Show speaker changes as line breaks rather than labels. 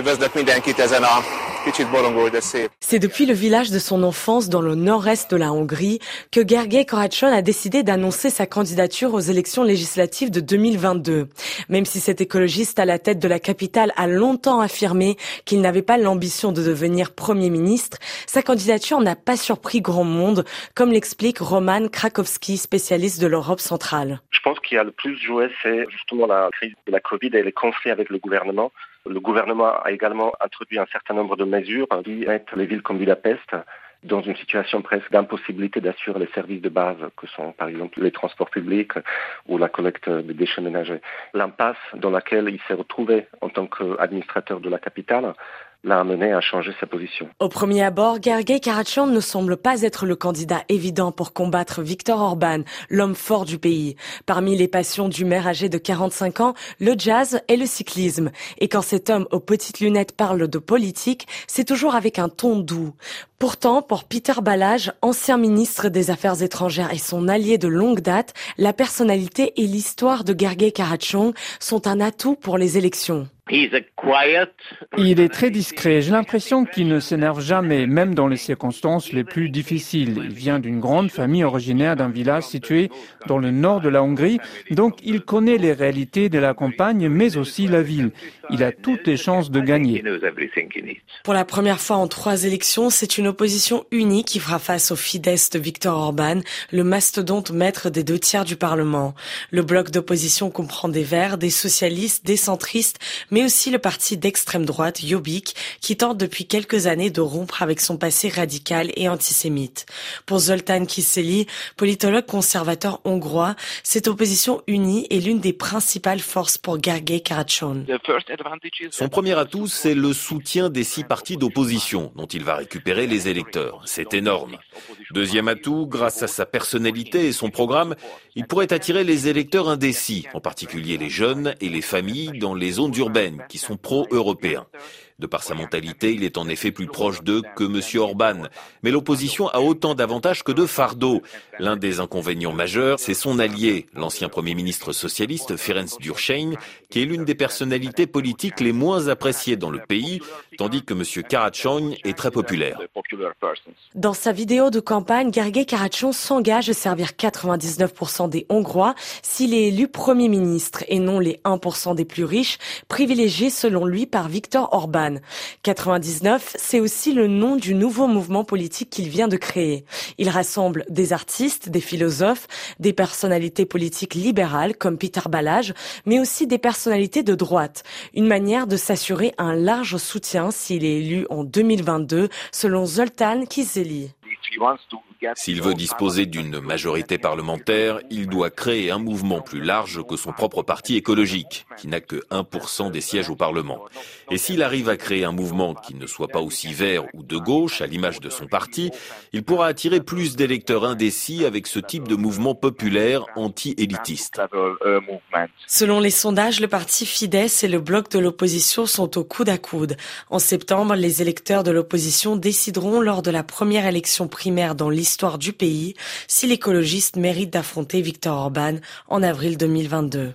Üdvözlök mindenkit ezen a C'est depuis le village de son enfance dans le nord-est de la Hongrie que Gergely Karacson a décidé d'annoncer sa candidature aux élections législatives de 2022. Même si cet écologiste à la tête de la capitale a longtemps affirmé qu'il n'avait pas l'ambition de devenir Premier ministre, sa candidature n'a pas surpris grand monde, comme l'explique Roman Krakowski, spécialiste de l'Europe centrale.
Je pense qu'il y a le plus joué, c'est justement la crise de la Covid et les conflits avec le gouvernement. Le gouvernement a également introduit un certain nombre de mesures qui mettent les villes comme Budapest dans une situation presque d'impossibilité d'assurer les services de base que sont par exemple les transports publics ou la collecte des déchets ménagers. L'impasse dans laquelle il s'est retrouvé en tant qu'administrateur de la capitale l'a amené à changer sa position.
Au premier abord, Gergely Karachan ne semble pas être le candidat évident pour combattre Viktor Orban, l'homme fort du pays. Parmi les passions du maire âgé de 45 ans, le jazz et le cyclisme. Et quand cet homme aux petites lunettes parle de politique, c'est toujours avec un ton doux. Pourtant, pour Peter Ballage, ancien ministre des Affaires étrangères et son allié de longue date, la personnalité et l'histoire de Gergely Karachong sont un atout pour les élections.
Il est très discret. J'ai l'impression qu'il ne s'énerve jamais, même dans les circonstances les plus difficiles. Il vient d'une grande famille originaire d'un village situé dans le nord de la Hongrie, donc il connaît les réalités de la campagne, mais aussi la ville. Il a toutes les chances de gagner.
Pour la première fois en trois élections, c'est une opposition unie qui fera face au Fidesz de Viktor Orban, le mastodonte maître des deux tiers du Parlement. Le bloc d'opposition comprend des Verts, des socialistes, des centristes, mais aussi le parti d'extrême droite Jobbik, qui tente depuis quelques années de rompre avec son passé radical et antisémite. Pour Zoltán Kiseli, politologue conservateur hongrois, cette opposition unie est l'une des principales forces pour Gergely Karachon.
Son premier atout, c'est le soutien des six partis d'opposition dont il va récupérer les électeurs. C'est énorme. Deuxième atout, grâce à sa personnalité et son programme, il pourrait attirer les électeurs indécis, en particulier les jeunes et les familles dans les zones urbaines qui sont pro-européens. De par sa mentalité, il est en effet plus proche d'eux que M. Orban. Mais l'opposition a autant d'avantages que de fardeaux. L'un des inconvénients majeurs, c'est son allié, l'ancien Premier ministre socialiste Ferenc Durchein, qui est l'une des personnalités politiques les moins appréciées dans le pays, tandis que M. Karachon est très populaire.
Dans sa vidéo de campagne, Gergely Karachon s'engage à servir 99% des Hongrois s'il est élu Premier ministre et non les 1% des plus riches, privilégiés selon lui par Viktor Orban. 99, c'est aussi le nom du nouveau mouvement politique qu'il vient de créer. Il rassemble des artistes, des philosophes, des personnalités politiques libérales comme Peter Ballage, mais aussi des personnalités de droite. Une manière de s'assurer un large soutien s'il est élu en 2022, selon Zoltán Kizeli.
S'il veut disposer d'une majorité parlementaire, il doit créer un mouvement plus large que son propre parti écologique, qui n'a que 1% des sièges au Parlement. Et s'il arrive à créer un mouvement qui ne soit pas aussi vert ou de gauche, à l'image de son parti, il pourra attirer plus d'électeurs indécis avec ce type de mouvement populaire anti-élitiste.
Selon les sondages, le parti Fidesz et le bloc de l'opposition sont au coude à coude. En septembre, les électeurs de l'opposition décideront lors de la première élection primaire dans l'histoire du pays si l'écologiste mérite d'affronter Viktor Orban en avril 2022.